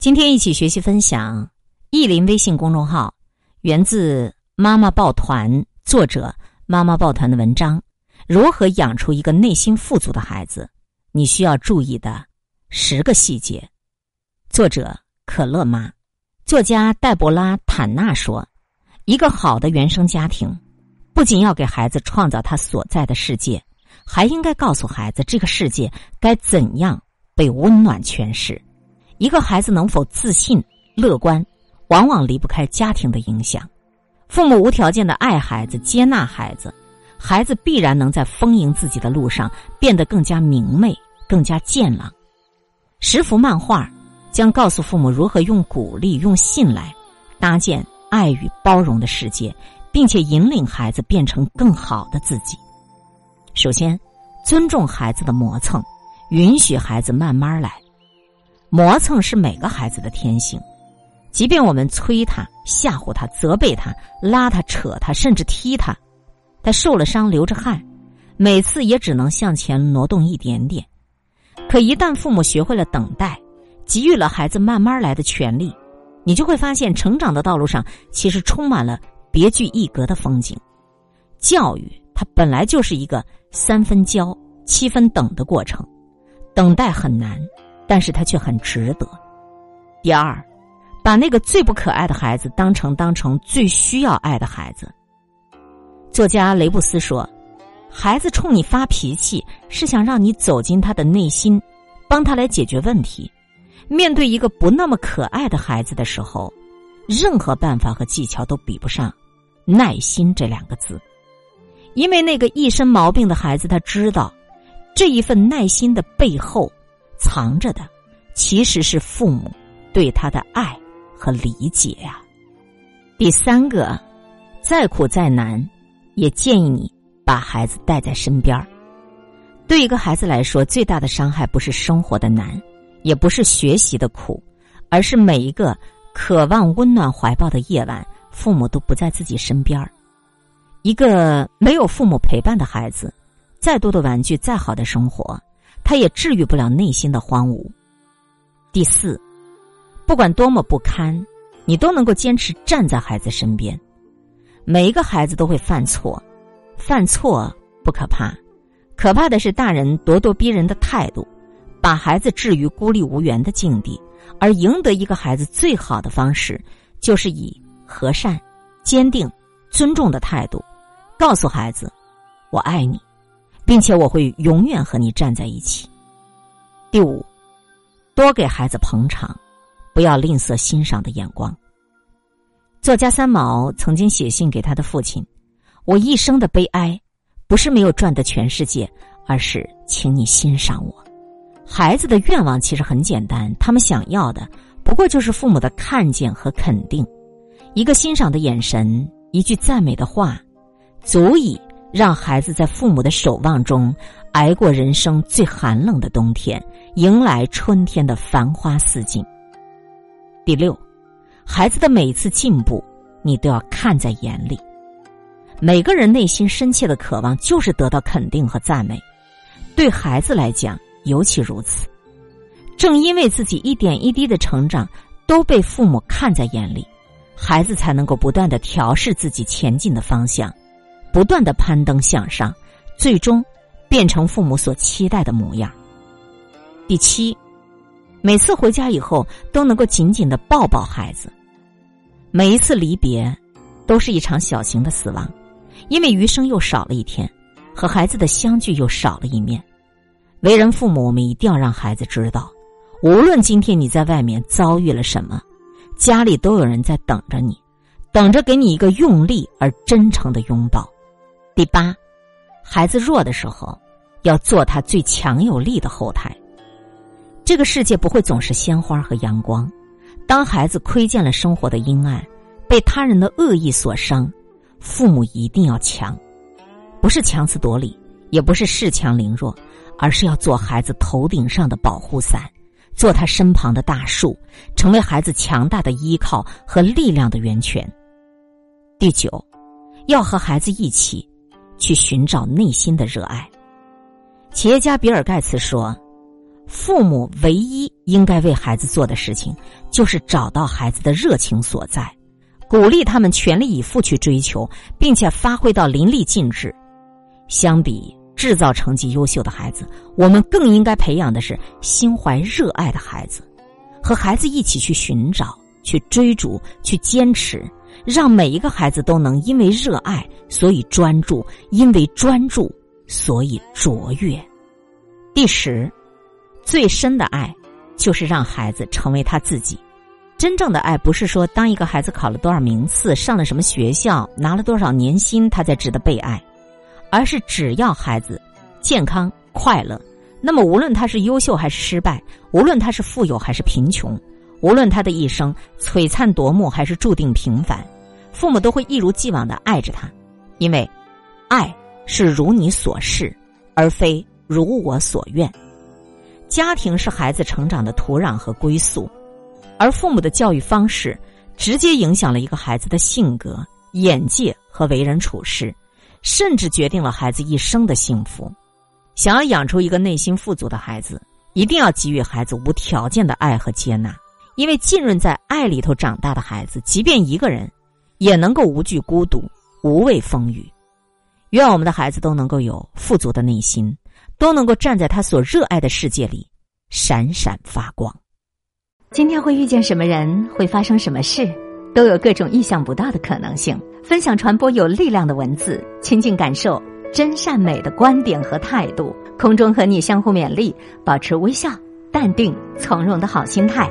今天一起学习分享意林微信公众号，源自妈妈抱团作者妈妈抱团的文章。如何养出一个内心富足的孩子？你需要注意的十个细节。作者可乐妈，作家黛博拉·坦纳说：“一个好的原生家庭，不仅要给孩子创造他所在的世界，还应该告诉孩子这个世界该怎样被温暖诠释。”一个孩子能否自信、乐观，往往离不开家庭的影响。父母无条件的爱孩子、接纳孩子，孩子必然能在丰盈自己的路上变得更加明媚、更加健朗。十幅漫画将告诉父母如何用鼓励、用信赖搭建爱与包容的世界，并且引领孩子变成更好的自己。首先，尊重孩子的磨蹭，允许孩子慢慢来。磨蹭是每个孩子的天性，即便我们催他、吓唬他、责备他、拉他、扯他，甚至踢他，他受了伤、流着汗，每次也只能向前挪动一点点。可一旦父母学会了等待，给予了孩子慢慢来的权利，你就会发现，成长的道路上其实充满了别具一格的风景。教育它本来就是一个三分教、七分等的过程，等待很难。但是他却很值得。第二，把那个最不可爱的孩子当成当成最需要爱的孩子。作家雷布斯说：“孩子冲你发脾气，是想让你走进他的内心，帮他来解决问题。面对一个不那么可爱的孩子的时候，任何办法和技巧都比不上耐心这两个字。因为那个一身毛病的孩子，他知道这一份耐心的背后。”藏着的，其实是父母对他的爱和理解呀。第三个，再苦再难，也建议你把孩子带在身边对一个孩子来说，最大的伤害不是生活的难，也不是学习的苦，而是每一个渴望温暖怀抱的夜晚，父母都不在自己身边一个没有父母陪伴的孩子，再多的玩具，再好的生活。他也治愈不了内心的荒芜。第四，不管多么不堪，你都能够坚持站在孩子身边。每一个孩子都会犯错，犯错不可怕，可怕的是大人咄咄逼人的态度，把孩子置于孤立无援的境地。而赢得一个孩子最好的方式，就是以和善、坚定、尊重的态度，告诉孩子：“我爱你。”并且我会永远和你站在一起。第五，多给孩子捧场，不要吝啬欣赏的眼光。作家三毛曾经写信给他的父亲：“我一生的悲哀，不是没有赚得全世界，而是请你欣赏我。”孩子的愿望其实很简单，他们想要的不过就是父母的看见和肯定，一个欣赏的眼神，一句赞美的话，足以。让孩子在父母的守望中挨过人生最寒冷的冬天，迎来春天的繁花似锦。第六，孩子的每一次进步，你都要看在眼里。每个人内心深切的渴望就是得到肯定和赞美，对孩子来讲尤其如此。正因为自己一点一滴的成长都被父母看在眼里，孩子才能够不断的调试自己前进的方向。不断的攀登向上，最终变成父母所期待的模样。第七，每次回家以后都能够紧紧的抱抱孩子。每一次离别，都是一场小型的死亡，因为余生又少了一天，和孩子的相聚又少了一面。为人父母，我们一定要让孩子知道，无论今天你在外面遭遇了什么，家里都有人在等着你，等着给你一个用力而真诚的拥抱。第八，孩子弱的时候，要做他最强有力的后台。这个世界不会总是鲜花和阳光。当孩子窥见了生活的阴暗，被他人的恶意所伤，父母一定要强，不是强词夺理，也不是恃强凌弱，而是要做孩子头顶上的保护伞，做他身旁的大树，成为孩子强大的依靠和力量的源泉。第九，要和孩子一起。去寻找内心的热爱。企业家比尔盖茨说：“父母唯一应该为孩子做的事情，就是找到孩子的热情所在，鼓励他们全力以赴去追求，并且发挥到淋漓尽致。相比制造成绩优秀的孩子，我们更应该培养的是心怀热爱的孩子，和孩子一起去寻找、去追逐、去坚持，让每一个孩子都能因为热爱，所以专注；因为专注，所以卓越。第十，最深的爱，就是让孩子成为他自己。真正的爱，不是说当一个孩子考了多少名次、上了什么学校、拿了多少年薪，他才值得被爱。而是只要孩子健康快乐，那么无论他是优秀还是失败，无论他是富有还是贫穷，无论他的一生璀璨夺目还是注定平凡，父母都会一如既往的爱着他，因为爱是如你所示，而非如我所愿。家庭是孩子成长的土壤和归宿，而父母的教育方式直接影响了一个孩子的性格、眼界和为人处事。甚至决定了孩子一生的幸福。想要养出一个内心富足的孩子，一定要给予孩子无条件的爱和接纳。因为浸润在爱里头长大的孩子，即便一个人，也能够无惧孤独，无畏风雨。愿我们的孩子都能够有富足的内心，都能够站在他所热爱的世界里闪闪发光。今天会遇见什么人，会发生什么事，都有各种意想不到的可能性。分享传播有力量的文字，亲近感受真善美的观点和态度。空中和你相互勉励，保持微笑、淡定、从容的好心态。